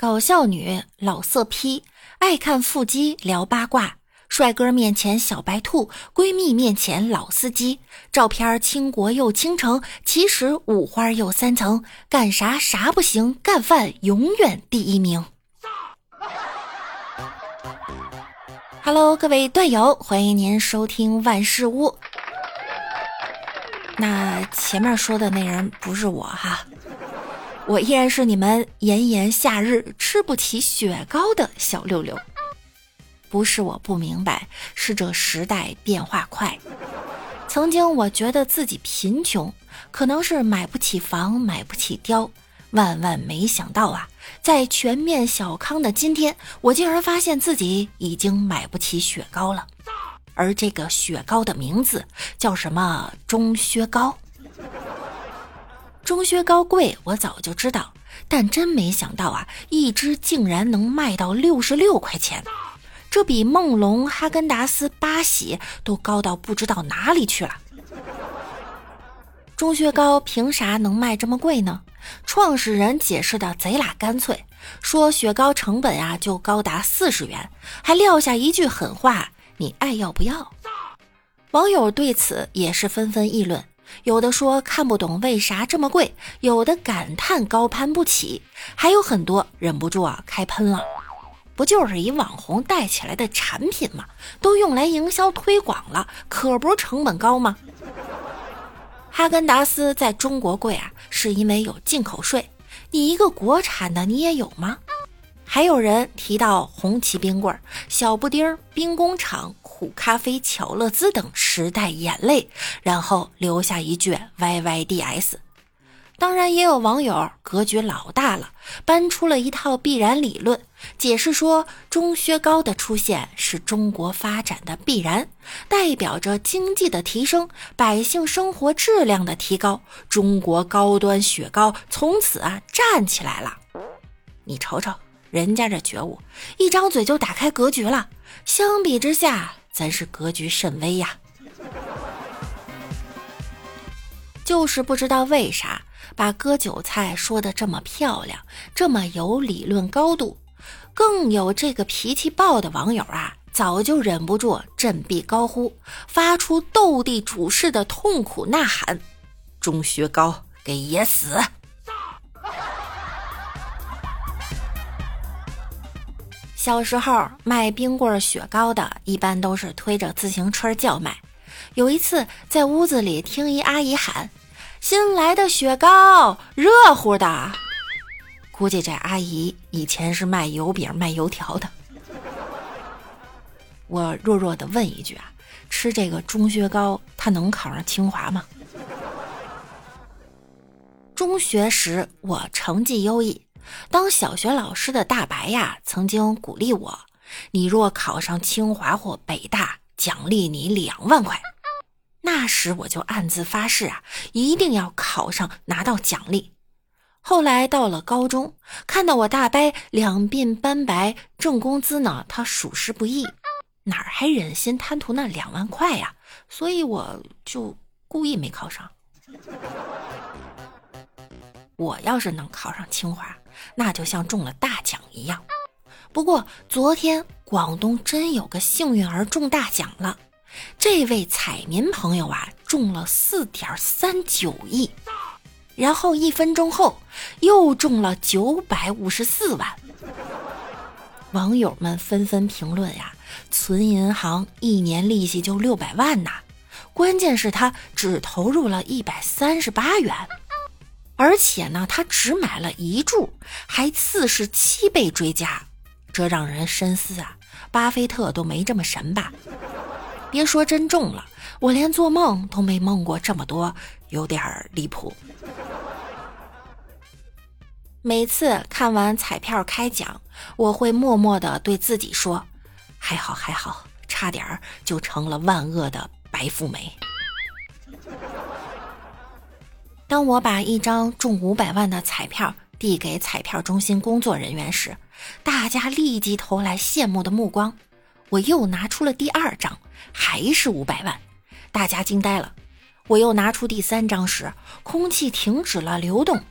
搞笑女，老色批，爱看腹肌聊八卦，帅哥面前小白兔，闺蜜面前老司机，照片倾国又倾城，其实五花又三层，干啥啥不行，干饭永远第一名。Hello，各位段友，欢迎您收听万事屋。那前面说的那人不是我哈。我依然是你们炎炎夏日吃不起雪糕的小六六，不是我不明白，是这时代变化快。曾经我觉得自己贫穷，可能是买不起房，买不起貂，万万没想到啊，在全面小康的今天，我竟然发现自己已经买不起雪糕了，而这个雪糕的名字叫什么？钟薛高。钟薛高贵，我早就知道，但真没想到啊，一只竟然能卖到六十六块钱，这比梦龙、哈根达斯、八喜都高到不知道哪里去了。钟薛高凭啥能卖这么贵呢？创始人解释的贼拉干脆，说雪糕成本呀就高达四十元，还撂下一句狠话：“你爱要不要？”网友对此也是纷纷议论。有的说看不懂为啥这么贵，有的感叹高攀不起，还有很多忍不住啊开喷了。不就是一网红带起来的产品吗？都用来营销推广了，可不是成本高吗？哈根达斯在中国贵啊，是因为有进口税。你一个国产的，你也有吗？还有人提到红旗冰棍、小布丁、冰工厂、苦咖啡、巧乐兹等时代眼泪，然后留下一句 “yyds”。当然，也有网友格局老大了，搬出了一套必然理论，解释说钟薛高的出现是中国发展的必然，代表着经济的提升，百姓生活质量的提高，中国高端雪糕从此啊站起来了。你瞅瞅。人家这觉悟，一张嘴就打开格局了。相比之下，咱是格局甚微呀。就是不知道为啥把割韭菜说的这么漂亮，这么有理论高度，更有这个脾气暴的网友啊，早就忍不住振臂高呼，发出斗地主式的痛苦呐喊：“钟学高，给爷死！”小时候卖冰棍、雪糕的，一般都是推着自行车叫卖。有一次在屋子里听一阿姨喊：“新来的雪糕，热乎的。”估计这阿姨以前是卖油饼、卖油条的。我弱弱的问一句啊：吃这个钟薛高，他能考上清华吗？中学时我成绩优异。当小学老师的大白呀，曾经鼓励我：“你若考上清华或北大，奖励你两万块。”那时我就暗自发誓啊，一定要考上，拿到奖励。后来到了高中，看到我大伯两鬓斑白，挣工资呢，他属实不易，哪儿还忍心贪图那两万块呀？所以我就故意没考上。我要是能考上清华。那就像中了大奖一样。不过昨天广东真有个幸运儿中大奖了，这位彩民朋友啊中了四点三九亿，然后一分钟后又中了九百五十四万。网友们纷纷评论呀：“存银行一年利息就六百万呐！”关键是他只投入了一百三十八元。而且呢，他只买了一注，还四十七倍追加，这让人深思啊！巴菲特都没这么神吧？别说真中了，我连做梦都没梦过这么多，有点离谱。每次看完彩票开奖，我会默默的对自己说：“还好还好，差点就成了万恶的白富美。”当我把一张中五百万的彩票递给彩票中心工作人员时，大家立即投来羡慕的目光。我又拿出了第二张，还是五百万，大家惊呆了。我又拿出第三张时，空气停止了流动。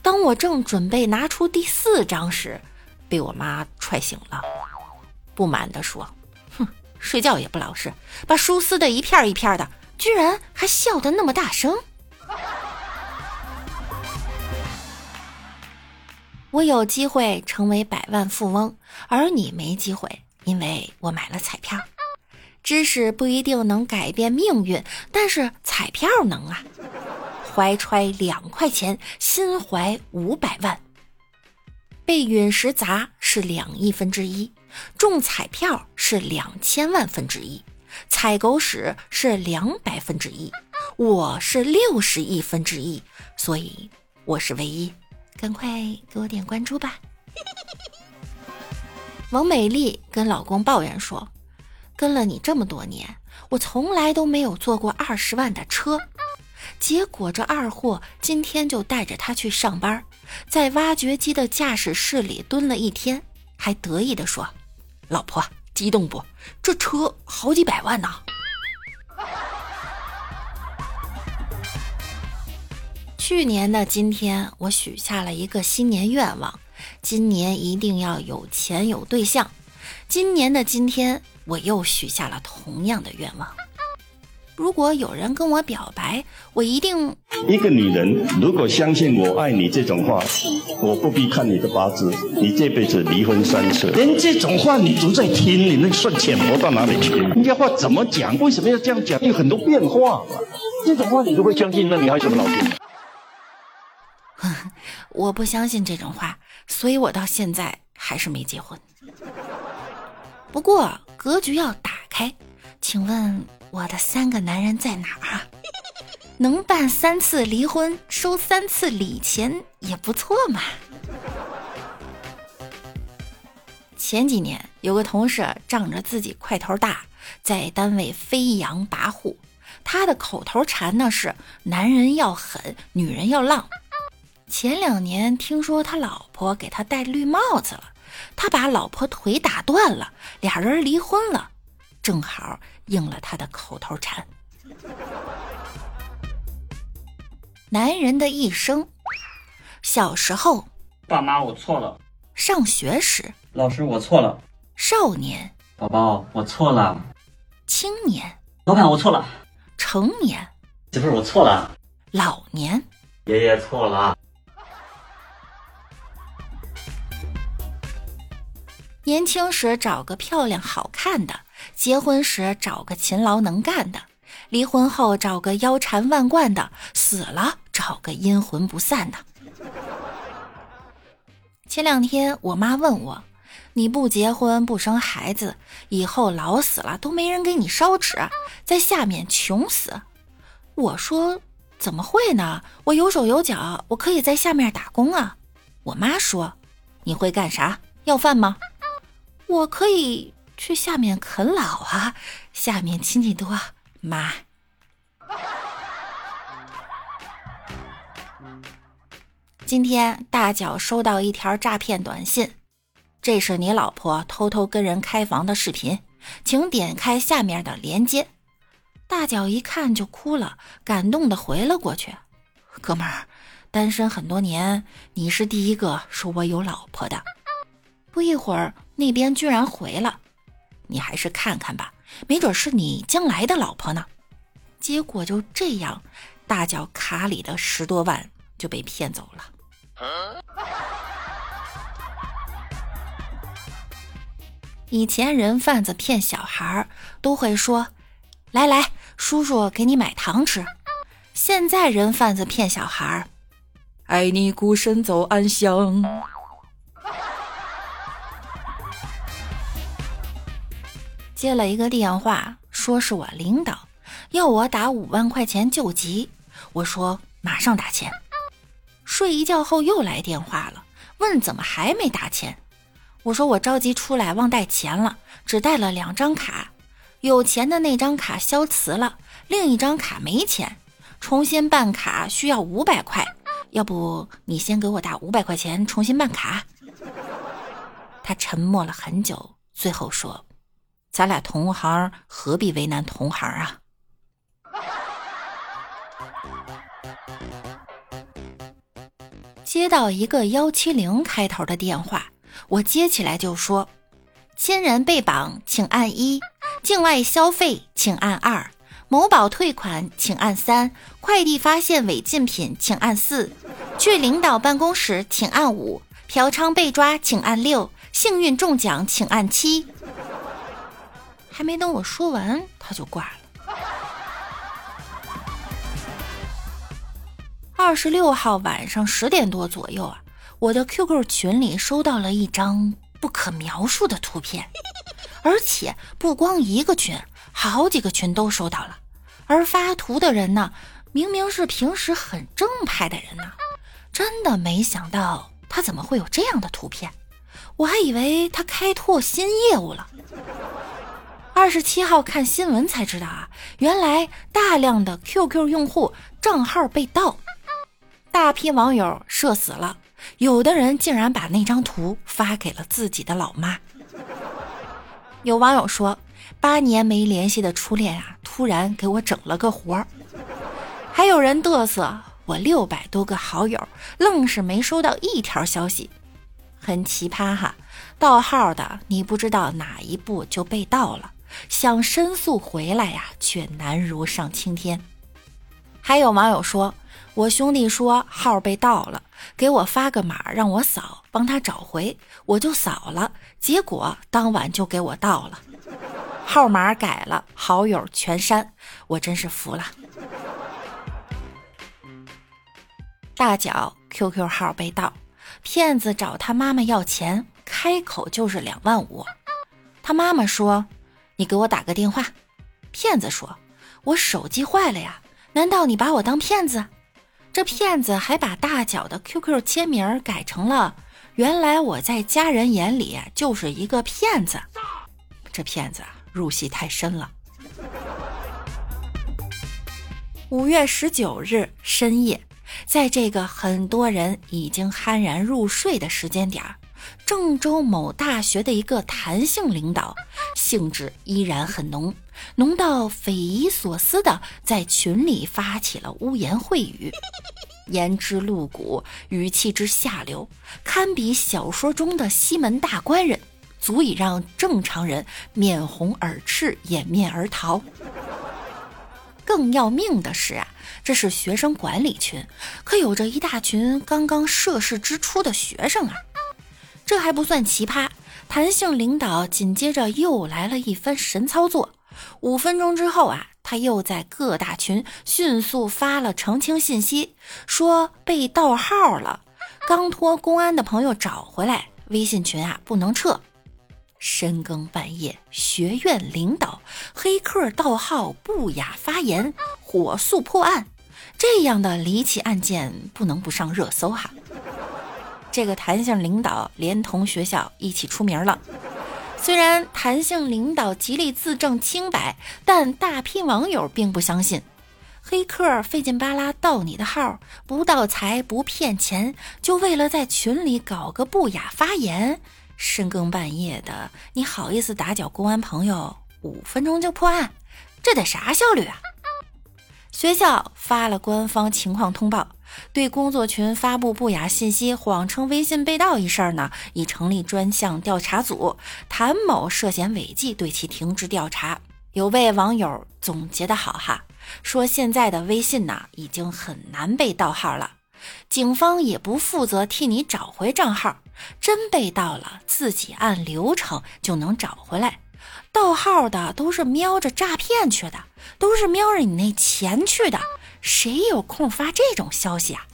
当我正准备拿出第四张时，被我妈踹醒了，不满地说：“哼，睡觉也不老实，把书撕得一片一片的，居然还笑得那么大声。”我有机会成为百万富翁，而你没机会，因为我买了彩票。知识不一定能改变命运，但是彩票能啊！怀揣两块钱，心怀五百万。被陨石砸是两亿分之一，中彩票是两千万分之一，踩狗屎是两百分之一，我是六十亿分之一，所以我是唯一。赶快给我点关注吧！王美丽跟老公抱怨说：“跟了你这么多年，我从来都没有坐过二十万的车。结果这二货今天就带着他去上班，在挖掘机的驾驶室里蹲了一天，还得意地说：‘老婆，激动不？这车好几百万呢！’”去年的今天，我许下了一个新年愿望，今年一定要有钱有对象。今年的今天，我又许下了同样的愿望。如果有人跟我表白，我一定。一个女人如果相信我爱你这种话，我不必看你的八字，你这辈子离婚三次。连这种话你都在听，你那算浅薄到哪里去？人家话怎么讲？为什么要这样讲？有很多变化嘛。这种话你都会相信，那你还什么老天？我不相信这种话，所以我到现在还是没结婚。不过格局要打开，请问我的三个男人在哪儿？能办三次离婚，收三次礼钱也不错嘛。前几年有个同事仗着自己块头大，在单位飞扬跋扈，他的口头禅呢是“男人要狠，女人要浪”。前两年听说他老婆给他戴绿帽子了，他把老婆腿打断了，俩人离婚了，正好应了他的口头禅。男人的一生：小时候，爸妈我错了；上学时，老师我错了；少年，宝宝我错了；青年，老板我错了；成年，媳妇我错了；老年，爷爷错了。年轻时找个漂亮好看的，结婚时找个勤劳能干的，离婚后找个腰缠万贯的，死了找个阴魂不散的。前两天我妈问我：“你不结婚不生孩子，以后老死了都没人给你烧纸，在下面穷死。”我说：“怎么会呢？我有手有脚，我可以在下面打工啊。”我妈说：“你会干啥？要饭吗？”我可以去下面啃老啊，下面亲戚多。妈，今天大脚收到一条诈骗短信，这是你老婆偷偷跟人开房的视频，请点开下面的链接。大脚一看就哭了，感动的回了过去：“哥们儿，单身很多年，你是第一个说我有老婆的。”不一会儿。那边居然回了，你还是看看吧，没准是你将来的老婆呢。结果就这样，大脚卡里的十多万就被骗走了。以前人贩子骗小孩儿都会说：“来来，叔叔给你买糖吃。”现在人贩子骗小孩儿爱你孤身走暗巷。”接了一个电话，说是我领导要我打五万块钱救急。我说马上打钱。睡一觉后又来电话了，问怎么还没打钱。我说我着急出来忘带钱了，只带了两张卡，有钱的那张卡消磁了，另一张卡没钱，重新办卡需要五百块。要不你先给我打五百块钱重新办卡？他沉默了很久，最后说。咱俩同行，何必为难同行啊？接到一个幺七零开头的电话，我接起来就说：“亲人被绑，请按一；境外消费，请按二；某宝退款，请按三；快递发现违禁品，请按四；去领导办公室，请按五；嫖娼被抓，请按六；幸运中奖，请按七。”还没等我说完，他就挂了。二十六号晚上十点多左右啊，我的 QQ 群里收到了一张不可描述的图片，而且不光一个群，好几个群都收到了。而发图的人呢，明明是平时很正派的人呢，真的没想到他怎么会有这样的图片，我还以为他开拓新业务了。二十七号看新闻才知道啊，原来大量的 QQ 用户账号被盗。大批网友社死了，有的人竟然把那张图发给了自己的老妈。有网友说，八年没联系的初恋啊，突然给我整了个活儿。还有人嘚瑟，我六百多个好友，愣是没收到一条消息，很奇葩哈。盗号的你不知道哪一步就被盗了，想申诉回来呀，却难如上青天。还有网友说。我兄弟说号被盗了，给我发个码让我扫，帮他找回，我就扫了，结果当晚就给我盗了，号码改了，好友全删，我真是服了。大脚 QQ 号被盗，骗子找他妈妈要钱，开口就是两万五，他妈妈说：“你给我打个电话。”骗子说：“我手机坏了呀，难道你把我当骗子？”这骗子还把大脚的 QQ 签名改成了“原来我在家人眼里就是一个骗子”。这骗子入戏太深了。五月十九日深夜，在这个很多人已经酣然入睡的时间点儿，郑州某大学的一个弹性领导，兴致依然很浓，浓到匪夷所思的在群里发起了污言秽语。言之露骨，语气之下流，堪比小说中的西门大官人，足以让正常人面红耳赤、掩面而逃。更要命的是啊，这是学生管理群，可有着一大群刚刚涉世之初的学生啊！这还不算奇葩，弹性领导紧接着又来了一番神操作。五分钟之后啊。他又在各大群迅速发了澄清信息，说被盗号了，刚托公安的朋友找回来，微信群啊不能撤。深更半夜，学院领导黑客盗号不雅发言，火速破案。这样的离奇案件不能不上热搜哈。这个弹性领导连同学校一起出名了。虽然弹性领导极力自证清白，但大批网友并不相信。黑客费劲巴拉盗你的号，不盗财不骗钱，就为了在群里搞个不雅发言。深更半夜的，你好意思打搅公安朋友？五分钟就破案，这得啥效率啊？学校发了官方情况通报，对工作群发布不雅信息、谎称微信被盗一事呢，已成立专项调查组。谭某涉嫌违纪，对其停职调查。有位网友总结的好哈，说现在的微信呢，已经很难被盗号了，警方也不负责替你找回账号，真被盗了，自己按流程就能找回来。盗号的都是瞄着诈骗去的，都是瞄着你那钱去的，谁有空发这种消息啊？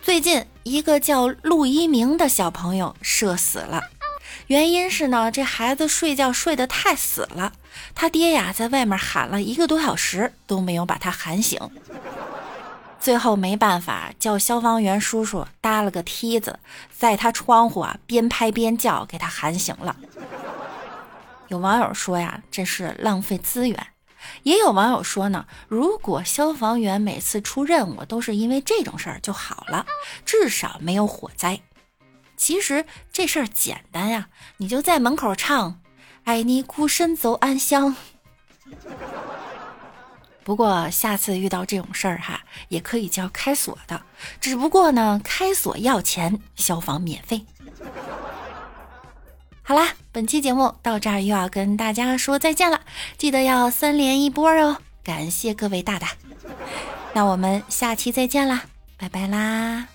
最近一个叫陆一鸣的小朋友社死了，原因是呢，这孩子睡觉睡得太死了，他爹呀在外面喊了一个多小时都没有把他喊醒。最后没办法，叫消防员叔叔搭了个梯子，在他窗户啊边拍边叫，给他喊醒了。有网友说呀，这是浪费资源；也有网友说呢，如果消防员每次出任务都是因为这种事儿就好了，至少没有火灾。其实这事儿简单呀，你就在门口唱“爱你孤身走暗巷”。不过下次遇到这种事儿哈，也可以叫开锁的，只不过呢，开锁要钱，消防免费。好啦，本期节目到这儿又要跟大家说再见了，记得要三连一波哦！感谢各位大大，那我们下期再见啦，拜拜啦！